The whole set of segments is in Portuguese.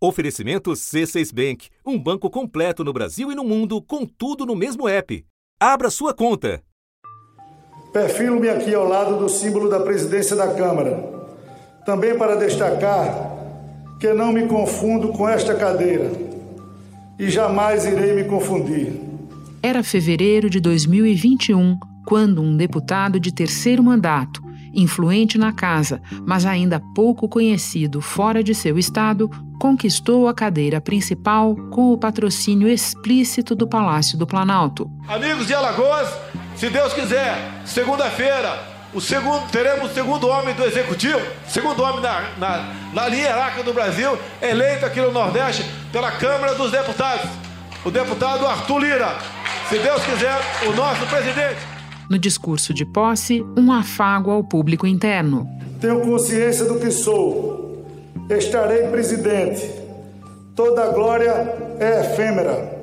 Oferecimento C6 Bank, um banco completo no Brasil e no mundo, com tudo no mesmo app. Abra sua conta. Perfilo-me aqui ao lado do símbolo da presidência da Câmara, também para destacar que não me confundo com esta cadeira e jamais irei me confundir. Era fevereiro de 2021, quando um deputado de terceiro mandato, influente na casa, mas ainda pouco conhecido fora de seu estado, conquistou a cadeira principal com o patrocínio explícito do Palácio do Planalto. Amigos de Alagoas, se Deus quiser, segunda-feira, o segundo, teremos o segundo homem do Executivo, segundo homem na, na, na linha hierárquica do Brasil, eleito aqui no Nordeste pela Câmara dos Deputados, o deputado Arthur Lira. Se Deus quiser, o nosso presidente. No discurso de posse, um afago ao público interno. Tenho consciência do que sou estarei presidente. Toda glória é efêmera.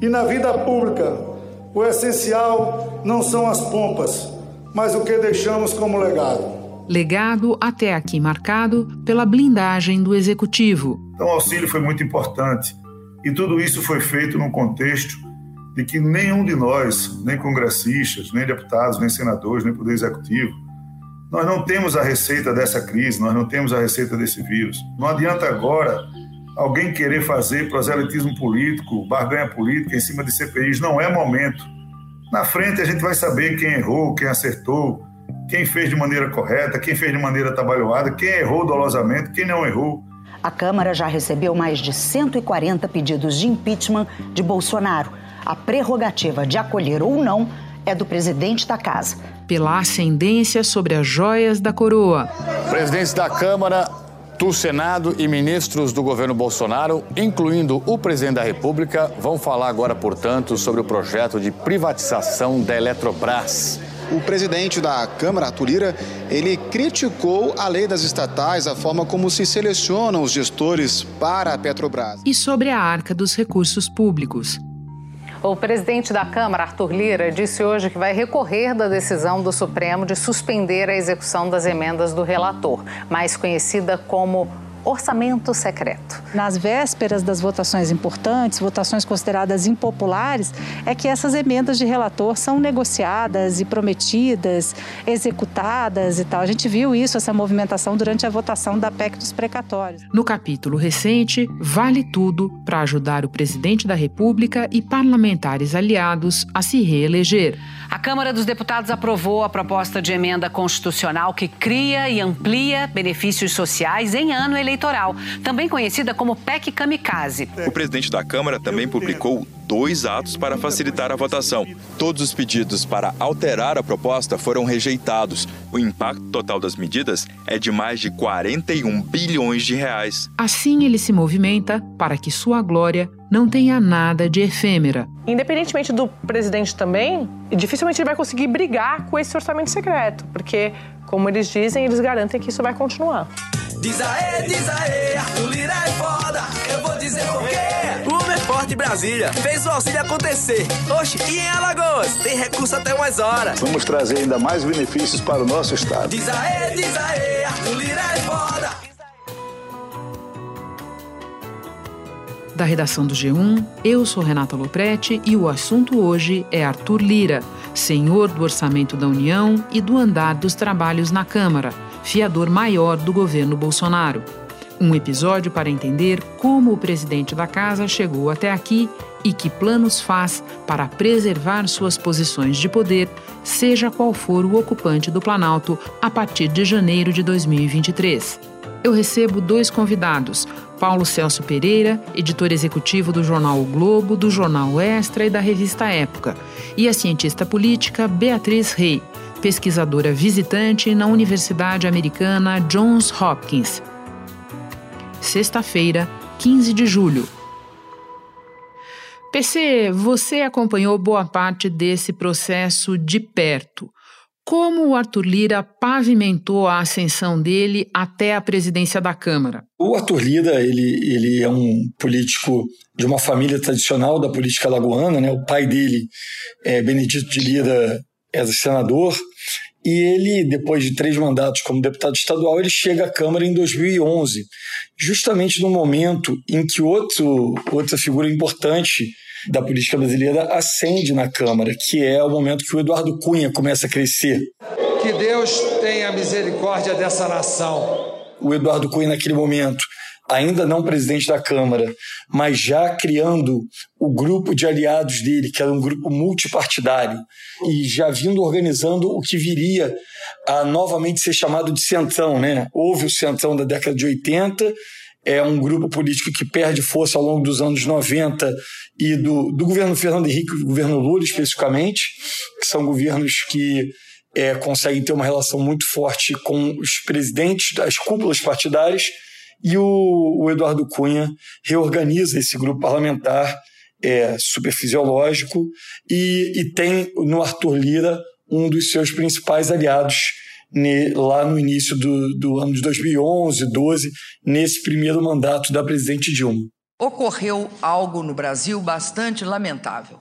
E na vida pública, o essencial não são as pompas, mas o que deixamos como legado. Legado até aqui marcado pela blindagem do executivo. Então, o auxílio foi muito importante. E tudo isso foi feito num contexto de que nenhum de nós, nem congressistas, nem deputados, nem senadores, nem poder executivo, nós não temos a receita dessa crise, nós não temos a receita desse vírus. Não adianta agora alguém querer fazer proselitismo político, barganha política em cima de CPIs. Não é momento. Na frente a gente vai saber quem errou, quem acertou, quem fez de maneira correta, quem fez de maneira trabalhada, quem errou dolosamente, quem não errou. A Câmara já recebeu mais de 140 pedidos de impeachment de Bolsonaro. A prerrogativa de acolher ou não é do presidente da casa pela ascendência sobre as joias da coroa. Presidentes da Câmara, do Senado e ministros do governo Bolsonaro, incluindo o presidente da República, vão falar agora, portanto, sobre o projeto de privatização da Eletrobras. O presidente da Câmara, Arthur Lira, ele criticou a lei das estatais, a forma como se selecionam os gestores para a Petrobras. E sobre a arca dos recursos públicos. O presidente da Câmara, Arthur Lira, disse hoje que vai recorrer da decisão do Supremo de suspender a execução das emendas do relator, mais conhecida como orçamento secreto. Nas vésperas das votações importantes, votações consideradas impopulares, é que essas emendas de relator são negociadas e prometidas, executadas e tal. A gente viu isso, essa movimentação durante a votação da PEC dos precatórios. No capítulo recente, vale tudo para ajudar o presidente da República e parlamentares aliados a se reeleger. A Câmara dos Deputados aprovou a proposta de emenda constitucional que cria e amplia benefícios sociais em ano eleitoral, também conhecida como PEC Kamikaze. O presidente da Câmara também publicou dois atos para facilitar a votação. Todos os pedidos para alterar a proposta foram rejeitados. O impacto total das medidas é de mais de 41 bilhões de reais. Assim ele se movimenta para que sua glória não tenha nada de efêmera. Independentemente do presidente também, dificilmente ele vai conseguir brigar com esse orçamento secreto, porque, como eles dizem, eles garantem que isso vai continuar. Diz aê, diz aê, Arthur Lira é foda, eu vou dizer por quê. O é forte Brasília fez o auxílio acontecer. Oxe, e em Alagoas? Tem recurso até umas horas. Vamos trazer ainda mais benefícios para o nosso estado. Diz aê, diz aê, Arthur Lira é foda. Da redação do G1, eu sou Renata Loprete e o assunto hoje é Arthur Lira, senhor do Orçamento da União e do andar dos trabalhos na Câmara, fiador maior do governo Bolsonaro. Um episódio para entender como o presidente da casa chegou até aqui e que planos faz para preservar suas posições de poder, seja qual for o ocupante do Planalto, a partir de janeiro de 2023 eu recebo dois convidados: Paulo Celso Pereira, editor executivo do jornal o Globo, do jornal Extra e da revista Época, e a cientista política Beatriz Rey, pesquisadora visitante na Universidade Americana Johns Hopkins. Sexta-feira, 15 de julho. PC, você acompanhou boa parte desse processo de perto. Como o Arthur Lira pavimentou a ascensão dele até a presidência da Câmara? O Arthur Lira, ele, ele é um político de uma família tradicional da política lagoana, né? O pai dele, é, Benedito de Lira, era senador e ele, depois de três mandatos como deputado estadual, ele chega à Câmara em 2011, justamente no momento em que outro, outra figura importante da política brasileira ascende na Câmara, que é o momento que o Eduardo Cunha começa a crescer. Que Deus tenha misericórdia dessa nação. O Eduardo Cunha, naquele momento, ainda não presidente da Câmara, mas já criando o grupo de aliados dele, que era um grupo multipartidário, e já vindo organizando o que viria a novamente ser chamado de Centrão. Né? Houve o Centrão da década de 80, é um grupo político que perde força ao longo dos anos 90 e do, do governo Fernando Henrique do governo Lula, especificamente, que são governos que é, conseguem ter uma relação muito forte com os presidentes das cúpulas partidárias e o, o Eduardo Cunha reorganiza esse grupo parlamentar é, superfisiológico e, e tem no Arthur Lira um dos seus principais aliados lá no início do, do ano de 2011, 12, nesse primeiro mandato da presidente Dilma. Ocorreu algo no Brasil bastante lamentável.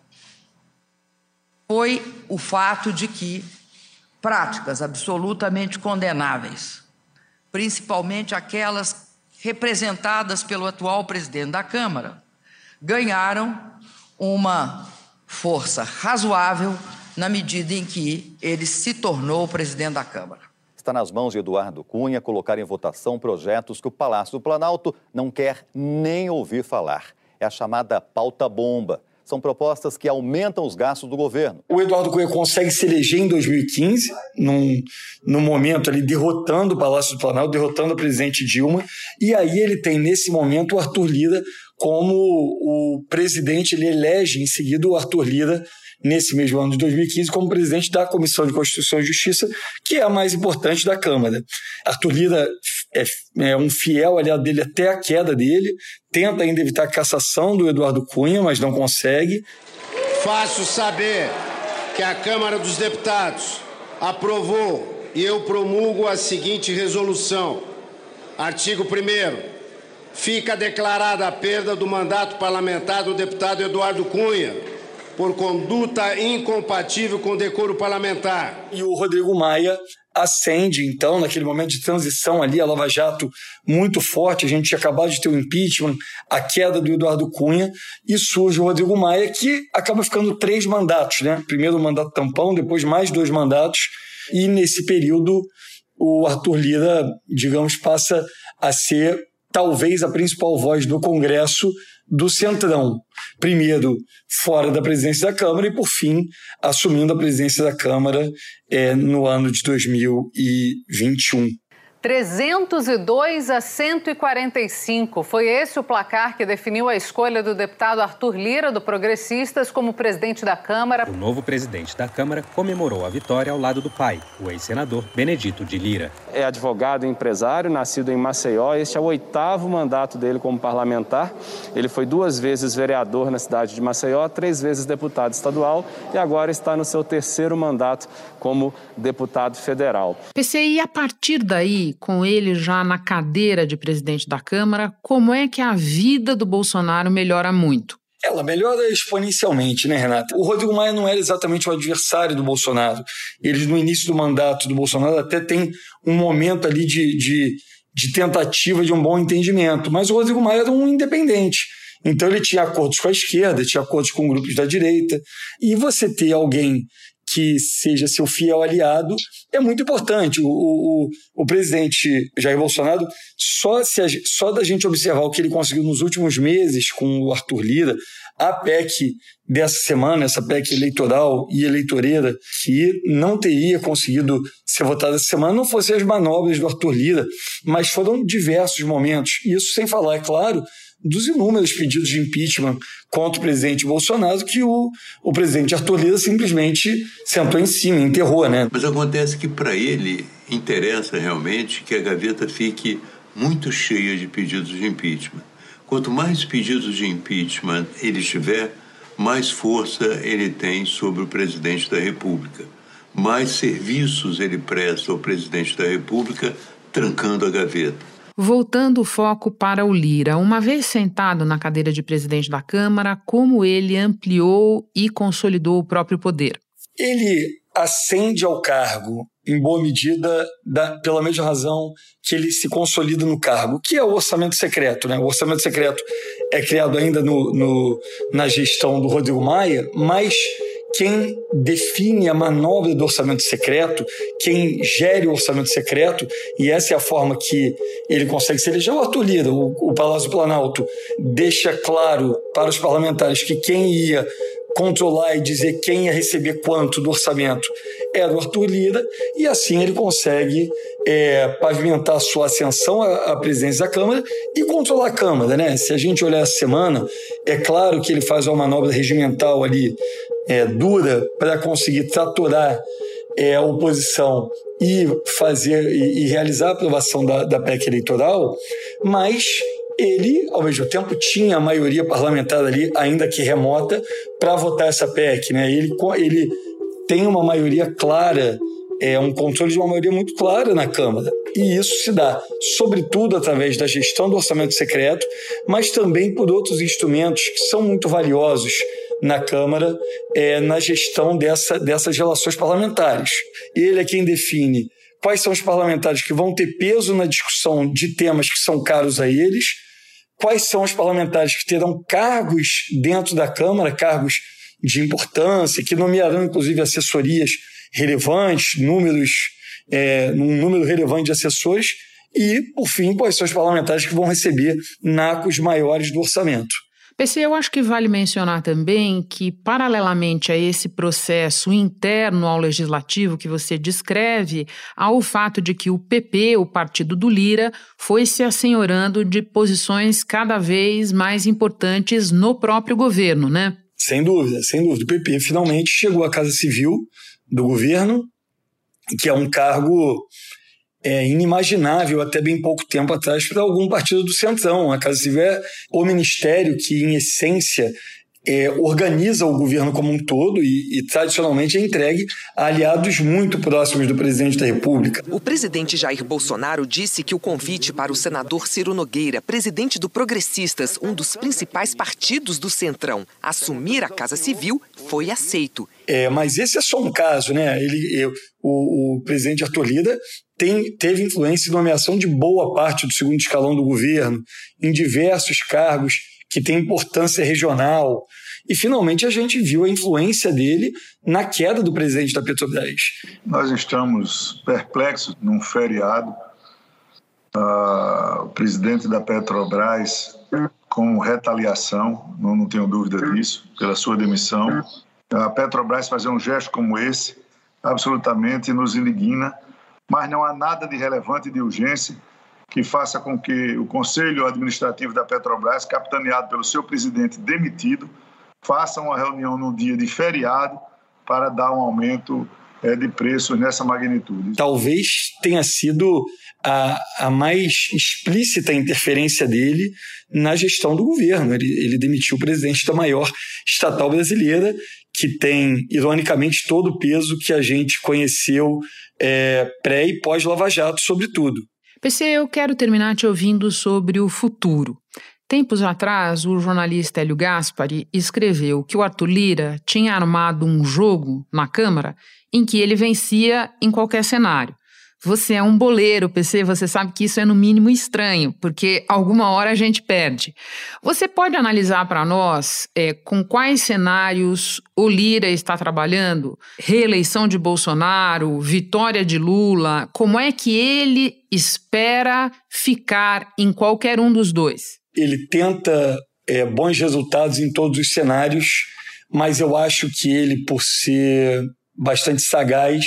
Foi o fato de que práticas absolutamente condenáveis, principalmente aquelas representadas pelo atual presidente da Câmara, ganharam uma força razoável na medida em que ele se tornou presidente da Câmara. Está nas mãos de Eduardo Cunha colocar em votação projetos que o Palácio do Planalto não quer nem ouvir falar. É a chamada pauta-bomba são propostas que aumentam os gastos do governo. O Eduardo Cunha consegue se eleger em 2015, num, num momento ali derrotando o Palácio do Planalto, derrotando a presidente Dilma, e aí ele tem nesse momento o Arthur Lira como o presidente, ele elege em seguida o Arthur Lira nesse mesmo ano de 2015 como presidente da Comissão de Constituição e Justiça, que é a mais importante da Câmara. Arthur Lira é, é um fiel aliado dele até a queda dele, tenta ainda evitar a cassação do Eduardo Cunha, mas não consegue. Faço saber que a Câmara dos Deputados aprovou e eu promulgo a seguinte resolução. Artigo 1 Fica declarada a perda do mandato parlamentar do deputado Eduardo Cunha por conduta incompatível com o decoro parlamentar. E o Rodrigo Maia acende, então, naquele momento de transição ali, a Lava Jato muito forte, a gente tinha acabado de ter o impeachment, a queda do Eduardo Cunha, e surge o Rodrigo Maia, que acaba ficando três mandatos, né? Primeiro o mandato tampão, depois mais dois mandatos, e nesse período o Arthur Lira, digamos, passa a ser talvez a principal voz do Congresso do Centrão. Primeiro, fora da presidência da Câmara e, por fim, assumindo a presidência da Câmara é, no ano de 2021. 302 a 145. Foi esse o placar que definiu a escolha do deputado Arthur Lira, do Progressistas, como presidente da Câmara. O novo presidente da Câmara comemorou a vitória ao lado do pai, o ex-senador Benedito de Lira. É advogado e empresário, nascido em Maceió. Este é o oitavo mandato dele como parlamentar. Ele foi duas vezes vereador na cidade de Maceió, três vezes deputado estadual e agora está no seu terceiro mandato como deputado federal. PCI, a partir daí, com ele já na cadeira de presidente da Câmara, como é que a vida do Bolsonaro melhora muito? Ela melhora exponencialmente, né, Renata? O Rodrigo Maia não era exatamente o adversário do Bolsonaro. Eles, no início do mandato do Bolsonaro, até tem um momento ali de, de, de tentativa de um bom entendimento. Mas o Rodrigo Maia era um independente. Então ele tinha acordos com a esquerda, tinha acordos com grupos da direita. E você ter alguém que seja seu fiel aliado é muito importante. O, o, o presidente Jair Bolsonaro, só, se só da gente observar o que ele conseguiu nos últimos meses com o Arthur Lira, a PEC dessa semana, essa PEC eleitoral e eleitoreira, que não teria conseguido ser votada essa semana, não fossem as manobras do Arthur Lira, mas foram diversos momentos. Isso sem falar, é claro, dos inúmeros pedidos de impeachment contra o presidente Bolsonaro que o, o presidente Arthur Lira simplesmente sentou em cima, enterrou, né? Mas acontece que para ele interessa realmente que a gaveta fique muito cheia de pedidos de impeachment. Quanto mais pedidos de impeachment ele tiver, mais força ele tem sobre o presidente da República. Mais serviços ele presta ao presidente da República, trancando a gaveta. Voltando o foco para o Lira, uma vez sentado na cadeira de presidente da Câmara, como ele ampliou e consolidou o próprio poder? Ele ascende ao cargo em boa medida da, pela mesma razão que ele se consolida no cargo, que é o orçamento secreto. Né? O orçamento secreto é criado ainda no, no, na gestão do Rodrigo Maia, mas quem define a manobra do orçamento secreto, quem gere o orçamento secreto, e essa é a forma que ele consegue se eleger, o Arthur Lira, o, o Palácio Planalto deixa claro para os parlamentares que quem ia controlar e dizer quem ia receber quanto do orçamento era o Arthur Lira, e assim ele consegue é, pavimentar sua ascensão à, à, presidência da Câmara e controlar a Câmara. Né? Se a gente olhar essa semana, é claro que ele faz uma manobra regimental ali é, dura para conseguir tratorar é, a oposição e fazer e, e realizar a aprovação da, da PEC eleitoral, mas ele, ao mesmo tempo, tinha a maioria parlamentar ali, ainda que remota, para votar essa PEC. Né? Ele, ele tem uma maioria clara, é um controle de uma maioria muito clara na Câmara. E isso se dá, sobretudo, através da gestão do orçamento secreto, mas também por outros instrumentos que são muito valiosos na Câmara é, na gestão dessa, dessas relações parlamentares. Ele é quem define quais são os parlamentares que vão ter peso na discussão de temas que são caros a eles, quais são os parlamentares que terão cargos dentro da Câmara, cargos de importância, que nomearão inclusive assessorias relevantes, números, é, um número relevante de assessores, e, por fim, quais são os parlamentares que vão receber nacos maiores do orçamento. PC, eu acho que vale mencionar também que, paralelamente a esse processo interno ao legislativo que você descreve, há o fato de que o PP, o partido do Lira, foi se assenhorando de posições cada vez mais importantes no próprio governo, né? Sem dúvida, sem dúvida. O PP finalmente chegou à Casa Civil do governo, que é um cargo é, inimaginável até bem pouco tempo atrás para algum partido do Centrão. A Casa Civil é o ministério que, em essência, é, organiza o governo como um todo e, e, tradicionalmente é entregue a aliados muito próximos do presidente da República. O presidente Jair Bolsonaro disse que o convite para o senador Ciro Nogueira, presidente do Progressistas, um dos principais partidos do Centrão, assumir a Casa Civil, foi aceito. É, mas esse é só um caso, né? Ele, eu, o, o presidente Arthur Lira tem, teve influência em nomeação de boa parte do segundo escalão do governo, em diversos cargos que têm importância regional. E, finalmente, a gente viu a influência dele na queda do presidente da Petrobras. Nós estamos perplexos num feriado. Uh, o presidente da Petrobras, com retaliação, não, não tenho dúvida disso, pela sua demissão. A Petrobras fazer um gesto como esse absolutamente nos indigna mas não há nada de relevante de urgência que faça com que o Conselho Administrativo da Petrobras, capitaneado pelo seu presidente demitido, faça uma reunião no dia de feriado para dar um aumento é, de preços nessa magnitude. Talvez tenha sido a, a mais explícita interferência dele na gestão do governo. Ele, ele demitiu o presidente da maior estatal brasileira, que tem, ironicamente, todo o peso que a gente conheceu é, pré e pós-Lava Jato, sobretudo. PC, eu quero terminar te ouvindo sobre o futuro. Tempos atrás, o jornalista Hélio Gaspari escreveu que o Arthur Lira tinha armado um jogo na Câmara em que ele vencia em qualquer cenário. Você é um boleiro, PC, você sabe que isso é no mínimo estranho, porque alguma hora a gente perde. Você pode analisar para nós é, com quais cenários o Lira está trabalhando? Reeleição de Bolsonaro, vitória de Lula, como é que ele espera ficar em qualquer um dos dois? Ele tenta é, bons resultados em todos os cenários, mas eu acho que ele, por ser bastante sagaz,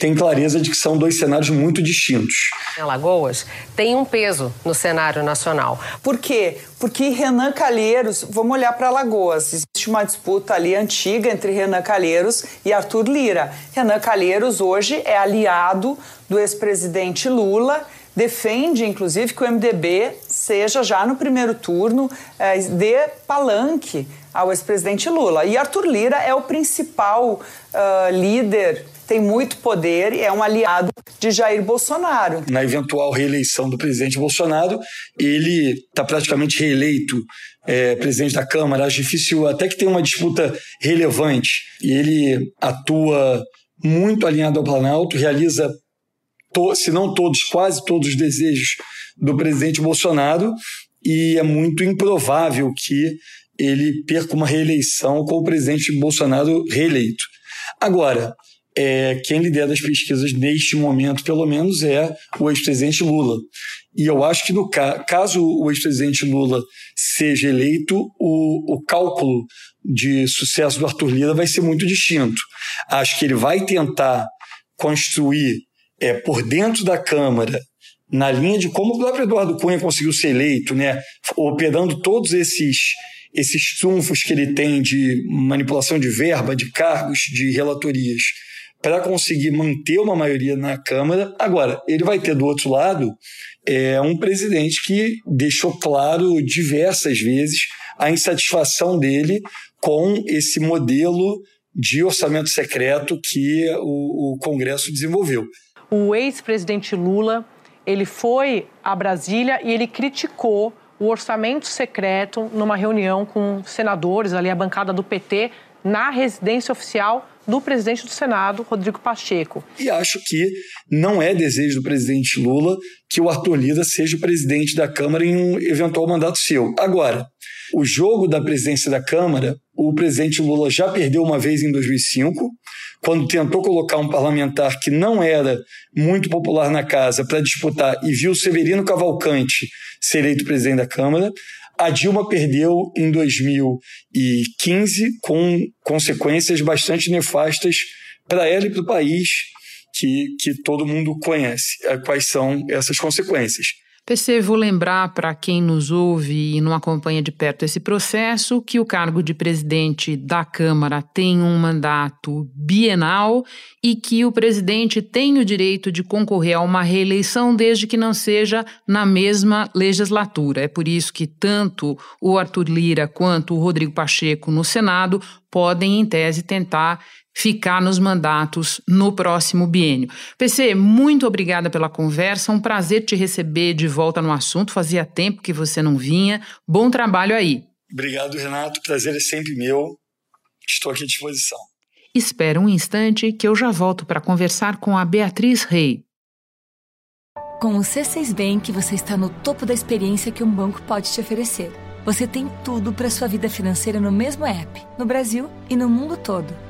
tem clareza de que são dois cenários muito distintos. Alagoas tem um peso no cenário nacional. Por quê? Porque Renan Calheiros, vamos olhar para Alagoas, existe uma disputa ali antiga entre Renan Calheiros e Arthur Lira. Renan Calheiros hoje é aliado do ex-presidente Lula defende, inclusive, que o MDB seja já no primeiro turno é, dê palanque ao ex-presidente Lula. E Arthur Lira é o principal uh, líder tem muito poder e é um aliado de Jair Bolsonaro. Na eventual reeleição do presidente Bolsonaro, ele está praticamente reeleito é, presidente da Câmara. Acho difícil, até que tem uma disputa relevante. E ele atua muito alinhado ao Planalto, realiza, se não todos, quase todos os desejos do presidente Bolsonaro, e é muito improvável que ele perca uma reeleição com o presidente Bolsonaro reeleito. Agora, é, quem lidera as pesquisas neste momento, pelo menos, é o ex-presidente Lula. E eu acho que, no ca caso o ex-presidente Lula seja eleito, o, o cálculo de sucesso do Arthur Lira vai ser muito distinto. Acho que ele vai tentar construir é, por dentro da Câmara, na linha de como o próprio Eduardo Cunha conseguiu ser eleito, né, operando todos esses esses trunfos que ele tem de manipulação de verba, de cargos, de relatorias, para conseguir manter uma maioria na Câmara. Agora, ele vai ter do outro lado é, um presidente que deixou claro diversas vezes a insatisfação dele com esse modelo de orçamento secreto que o, o Congresso desenvolveu. O ex-presidente Lula ele foi a Brasília e ele criticou o orçamento secreto numa reunião com senadores, ali a bancada do PT, na residência oficial do presidente do Senado, Rodrigo Pacheco. E acho que não é desejo do presidente Lula que o Arthur Lira seja presidente da Câmara em um eventual mandato seu. Agora, o jogo da presidência da Câmara, o presidente Lula já perdeu uma vez em 2005, quando tentou colocar um parlamentar que não era muito popular na casa para disputar e viu Severino Cavalcante ser eleito presidente da Câmara. A Dilma perdeu em 2015 com consequências bastante nefastas para ela e para o país, que, que todo mundo conhece. É, quais são essas consequências? PC, vou lembrar para quem nos ouve e não acompanha de perto esse processo que o cargo de presidente da Câmara tem um mandato bienal e que o presidente tem o direito de concorrer a uma reeleição desde que não seja na mesma legislatura. É por isso que tanto o Arthur Lira quanto o Rodrigo Pacheco no Senado podem, em tese, tentar ficar nos mandatos no próximo biênio. PC, muito obrigada pela conversa, um prazer te receber de volta no assunto, fazia tempo que você não vinha. Bom trabalho aí. Obrigado, Renato, prazer é sempre meu. Estou aqui à disposição. Espera um instante que eu já volto para conversar com a Beatriz Rei. Com o C6 Bank, você está no topo da experiência que um banco pode te oferecer. Você tem tudo para sua vida financeira no mesmo app, no Brasil e no mundo todo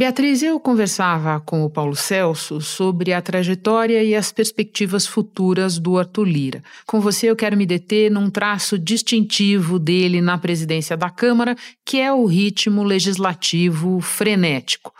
Beatriz, eu conversava com o Paulo Celso sobre a trajetória e as perspectivas futuras do Arthur Lira. Com você, eu quero me deter num traço distintivo dele na presidência da Câmara, que é o ritmo legislativo frenético.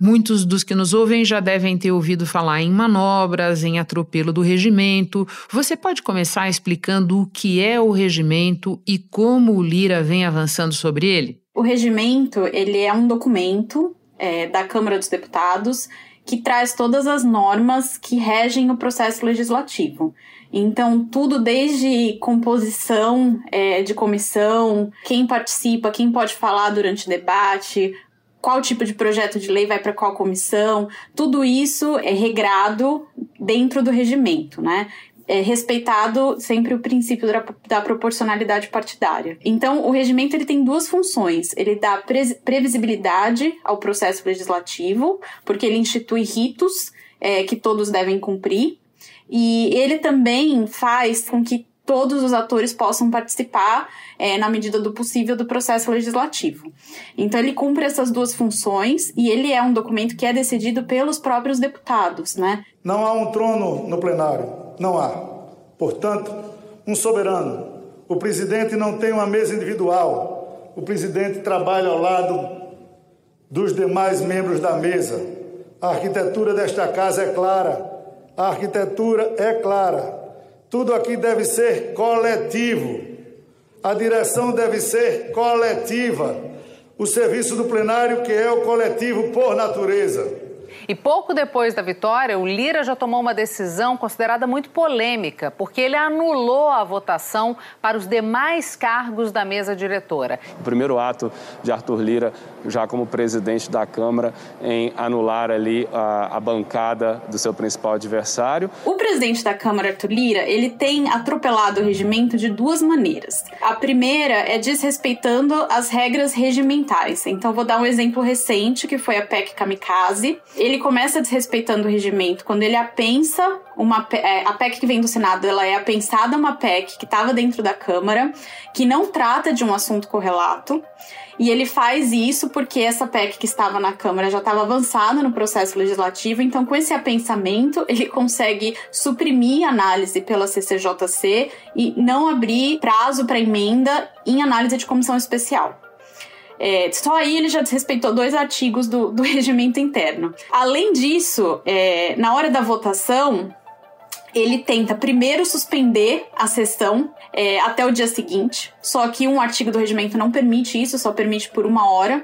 Muitos dos que nos ouvem já devem ter ouvido falar em manobras, em atropelo do regimento. Você pode começar explicando o que é o regimento e como o Lira vem avançando sobre ele? O regimento, ele é um documento é, da Câmara dos Deputados, que traz todas as normas que regem o processo legislativo. Então, tudo desde composição é, de comissão, quem participa, quem pode falar durante debate, qual tipo de projeto de lei vai para qual comissão, tudo isso é regrado dentro do regimento, né? É, respeitado sempre o princípio da, da, proporcionalidade partidária. Então, o regimento ele tem duas funções. Ele dá pre previsibilidade ao processo legislativo, porque ele institui ritos é, que todos devem cumprir, e ele também faz com que todos os atores possam participar é, na medida do possível do processo legislativo. Então ele cumpre essas duas funções e ele é um documento que é decidido pelos próprios deputados, né? Não há um trono no plenário não há. Portanto, um soberano. O presidente não tem uma mesa individual. O presidente trabalha ao lado dos demais membros da mesa. A arquitetura desta casa é clara. A arquitetura é clara. Tudo aqui deve ser coletivo. A direção deve ser coletiva. O serviço do plenário, que é o coletivo por natureza. E pouco depois da vitória, o Lira já tomou uma decisão considerada muito polêmica, porque ele anulou a votação para os demais cargos da mesa diretora. O primeiro ato de Arthur Lira, já como presidente da Câmara, em anular ali a, a bancada do seu principal adversário. O presidente da Câmara, Arthur Lira, ele tem atropelado o regimento de duas maneiras. A primeira é desrespeitando as regras regimentais. Então, vou dar um exemplo recente, que foi a PEC Kamikaze. Ele começa desrespeitando o regimento quando ele apensa uma é, a PEC que vem do Senado, ela é apensada uma PEC que estava dentro da Câmara, que não trata de um assunto correlato. E ele faz isso porque essa PEC que estava na Câmara já estava avançada no processo legislativo, então com esse apensamento ele consegue suprimir análise pela CCJC e não abrir prazo para emenda em análise de comissão especial. É, só aí ele já desrespeitou dois artigos do, do regimento interno. Além disso, é, na hora da votação, ele tenta primeiro suspender a sessão é, até o dia seguinte. Só que um artigo do regimento não permite isso, só permite por uma hora.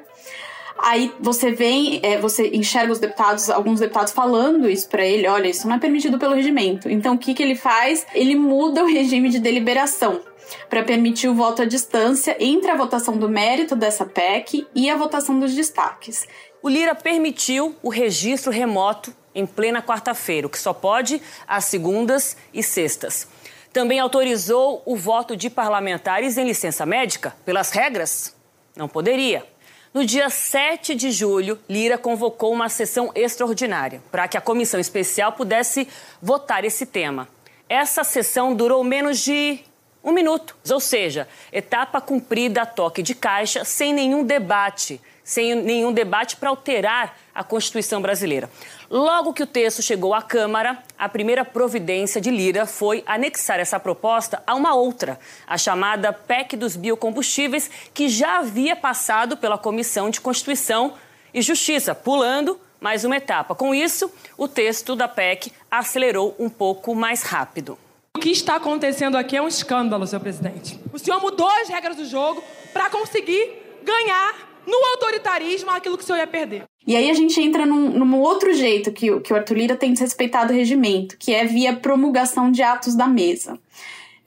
Aí você vem, é, você enxerga os deputados, alguns deputados falando isso para ele, olha, isso não é permitido pelo regimento. Então o que, que ele faz? Ele muda o regime de deliberação para permitir o voto à distância entre a votação do mérito dessa PEC e a votação dos destaques. O Lira permitiu o registro remoto em plena quarta-feira, o que só pode às segundas e sextas. Também autorizou o voto de parlamentares em licença médica, pelas regras? Não poderia. No dia 7 de julho, Lira convocou uma sessão extraordinária para que a comissão especial pudesse votar esse tema. Essa sessão durou menos de um minuto, ou seja, etapa cumprida a toque de caixa, sem nenhum debate, sem nenhum debate para alterar a Constituição brasileira. Logo que o texto chegou à Câmara, a primeira providência de Lira foi anexar essa proposta a uma outra, a chamada PEC dos biocombustíveis, que já havia passado pela Comissão de Constituição e Justiça, pulando mais uma etapa. Com isso, o texto da PEC acelerou um pouco mais rápido. O que está acontecendo aqui é um escândalo, senhor presidente. O senhor mudou as regras do jogo para conseguir ganhar no autoritarismo aquilo que o senhor ia perder. E aí a gente entra num, num outro jeito que, que o Arthur Lira tem desrespeitado o regimento, que é via promulgação de atos da mesa.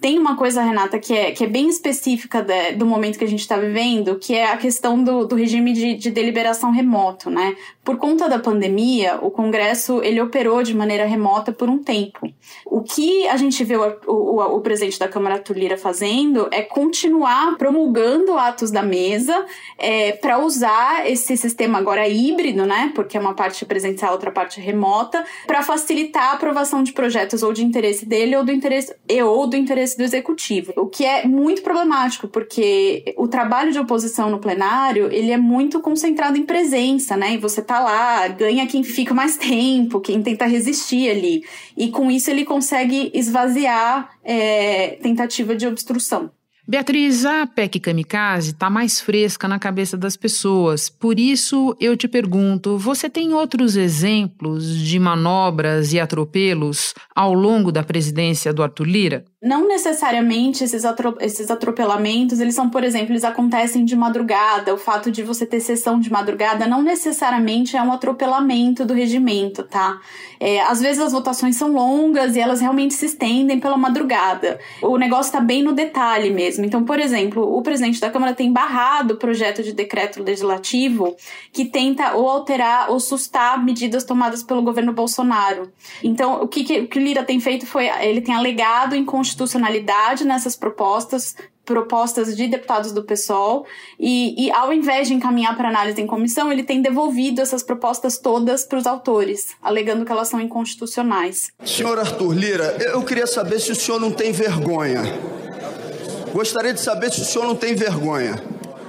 Tem uma coisa, Renata, que é, que é bem específica de, do momento que a gente está vivendo, que é a questão do, do regime de, de deliberação remoto, né? Por conta da pandemia, o Congresso ele operou de maneira remota por um tempo. O que a gente vê o, o, o presidente da Câmara, Arthur Lira, fazendo é continuar promulgando atos da mesa é, para usar esse sistema agora híbrido, né? Porque é uma parte presencial, outra parte remota, para facilitar a aprovação de projetos ou de interesse dele ou do interesse e ou do interesse interesse do executivo, o que é muito problemático, porque o trabalho de oposição no plenário, ele é muito concentrado em presença, né? E você tá lá, ganha quem fica mais tempo, quem tenta resistir ali. E com isso ele consegue esvaziar é, tentativa de obstrução. Beatriz, a PEC Kamikaze está mais fresca na cabeça das pessoas. Por isso, eu te pergunto: você tem outros exemplos de manobras e atropelos ao longo da presidência do Arthur Lira? Não necessariamente esses, esses atropelamentos, eles são, por exemplo, eles acontecem de madrugada. O fato de você ter sessão de madrugada não necessariamente é um atropelamento do regimento, tá? É, às vezes as votações são longas e elas realmente se estendem pela madrugada. O negócio está bem no detalhe mesmo. Então, por exemplo, o presidente da Câmara tem barrado o projeto de decreto legislativo que tenta ou alterar ou sustar medidas tomadas pelo governo Bolsonaro. Então, o que, que, o que Lira tem feito foi, ele tem alegado em constitucionalidade nessas propostas, propostas de deputados do PSOL, e, e ao invés de encaminhar para análise em comissão, ele tem devolvido essas propostas todas para os autores, alegando que elas são inconstitucionais. Senhor Arthur Lira, eu queria saber se o senhor não tem vergonha. Gostaria de saber se o senhor não tem vergonha.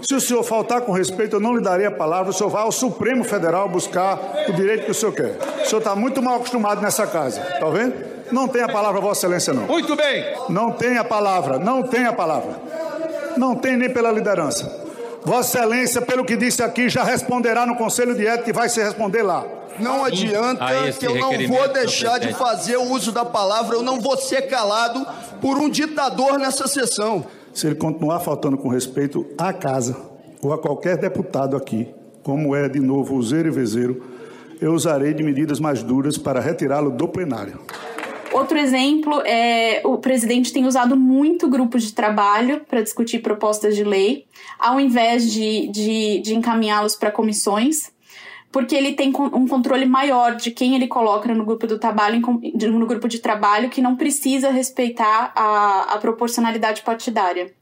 Se o senhor faltar com respeito, eu não lhe daria a palavra. O senhor vai ao Supremo Federal buscar o direito que o senhor quer. O senhor está muito mal acostumado nessa casa, tá vendo? Não tem a palavra, Vossa Excelência, não. Muito bem. Não tem a palavra, não tem a palavra. Não tem nem pela liderança. Vossa Excelência, pelo que disse aqui, já responderá no Conselho de Ética e vai se responder lá. Não adianta que eu não vou deixar de fazer o uso da palavra, eu não vou ser calado por um ditador nessa sessão. Se ele continuar faltando com respeito à casa ou a qualquer deputado aqui, como é de novo o Zero e Vezeiro, eu usarei de medidas mais duras para retirá-lo do plenário. Outro exemplo é o presidente tem usado muito grupos de trabalho para discutir propostas de lei, ao invés de, de, de encaminhá-los para comissões, porque ele tem um controle maior de quem ele coloca no grupo do trabalho, no grupo de trabalho, que não precisa respeitar a, a proporcionalidade partidária.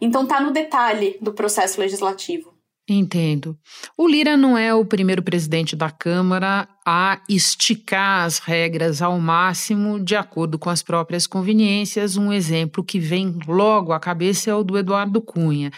Então tá no detalhe do processo legislativo. Entendo. O Lira não é o primeiro presidente da Câmara a esticar as regras ao máximo de acordo com as próprias conveniências. Um exemplo que vem logo à cabeça é o do Eduardo Cunha.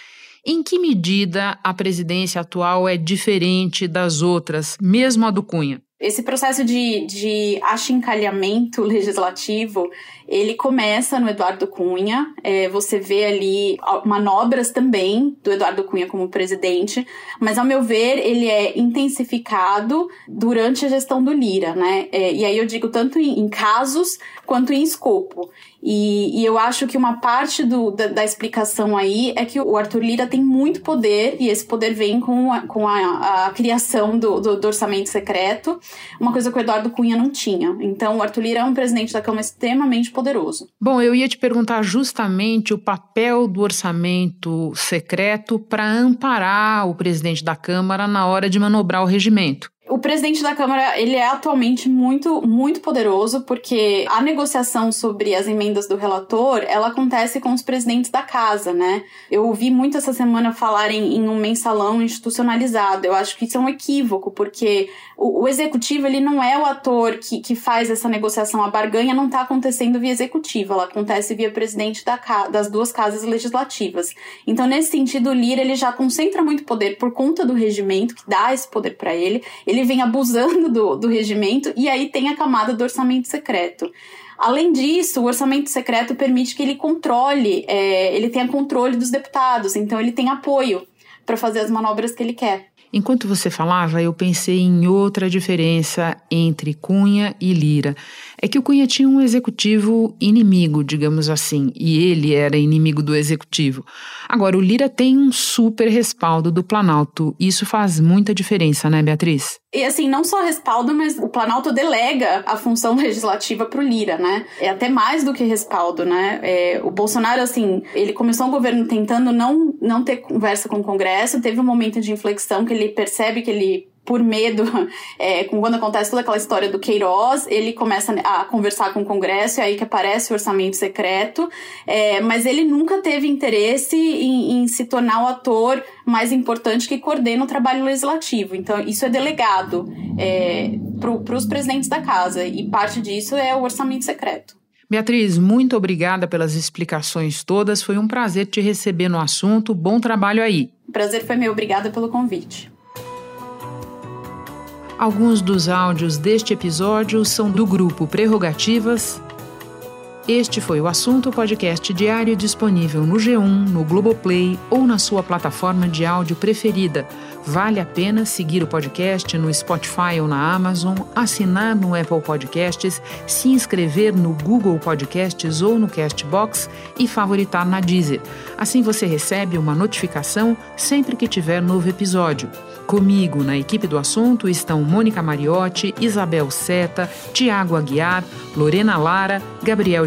Em que medida a presidência atual é diferente das outras, mesmo a do Cunha? Esse processo de, de achincalhamento legislativo ele começa no Eduardo Cunha, é, você vê ali manobras também do Eduardo Cunha como presidente, mas ao meu ver ele é intensificado durante a gestão do Lira, né? É, e aí eu digo tanto em, em casos quanto em escopo. E, e, eu acho que uma parte do, da, da, explicação aí é que o Arthur Lira tem muito poder, e esse poder vem com a, com a, a criação do, do, do, orçamento secreto, uma coisa que o Eduardo Cunha não tinha. Então, o Arthur Lira é um presidente da Câmara extremamente poderoso. Bom, eu ia te perguntar justamente o papel do orçamento secreto para amparar o presidente da Câmara na hora de manobrar o regimento. O presidente da Câmara, ele é atualmente muito, muito poderoso, porque a negociação sobre as emendas do relator, ela acontece com os presidentes da casa, né? Eu ouvi muito essa semana falarem em um mensalão institucionalizado. Eu acho que isso é um equívoco, porque o, o executivo, ele não é o ator que, que faz essa negociação. A barganha não está acontecendo via executivo, ela acontece via presidente da, das duas casas legislativas. Então, nesse sentido, o Lira, ele já concentra muito poder por conta do regimento, que dá esse poder para ele. Ele ele vem abusando do, do regimento e aí tem a camada do orçamento secreto. Além disso, o orçamento secreto permite que ele controle, é, ele tenha controle dos deputados, então ele tem apoio para fazer as manobras que ele quer. Enquanto você falava, eu pensei em outra diferença entre Cunha e Lira. É que o Cunha tinha um executivo inimigo, digamos assim, e ele era inimigo do executivo. Agora, o Lira tem um super respaldo do Planalto. Isso faz muita diferença, né, Beatriz? E assim, não só respaldo, mas o Planalto delega a função legislativa pro Lira, né? É até mais do que respaldo, né? É, o Bolsonaro, assim, ele começou o governo tentando não, não ter conversa com o Congresso, teve um momento de inflexão que ele percebe que ele por medo, é, quando acontece toda aquela história do Queiroz, ele começa a conversar com o Congresso, e aí que aparece o orçamento secreto, é, mas ele nunca teve interesse em, em, se tornar o ator mais importante que coordena o trabalho legislativo. Então, isso é delegado é, para os presidentes da casa, e parte disso é o orçamento secreto. Beatriz, muito obrigada pelas explicações todas. Foi um prazer te receber no assunto. Bom trabalho aí. O prazer foi meu. Obrigada pelo convite. Alguns dos áudios deste episódio são do grupo Prerrogativas. Este foi o assunto podcast diário disponível no G1, no Globoplay ou na sua plataforma de áudio preferida. Vale a pena seguir o podcast no Spotify ou na Amazon, assinar no Apple Podcasts, se inscrever no Google Podcasts ou no Castbox e favoritar na Deezer. Assim você recebe uma notificação sempre que tiver novo episódio. Comigo na equipe do assunto estão Mônica Mariotti, Isabel Seta, Tiago Aguiar, Lorena Lara, Gabriel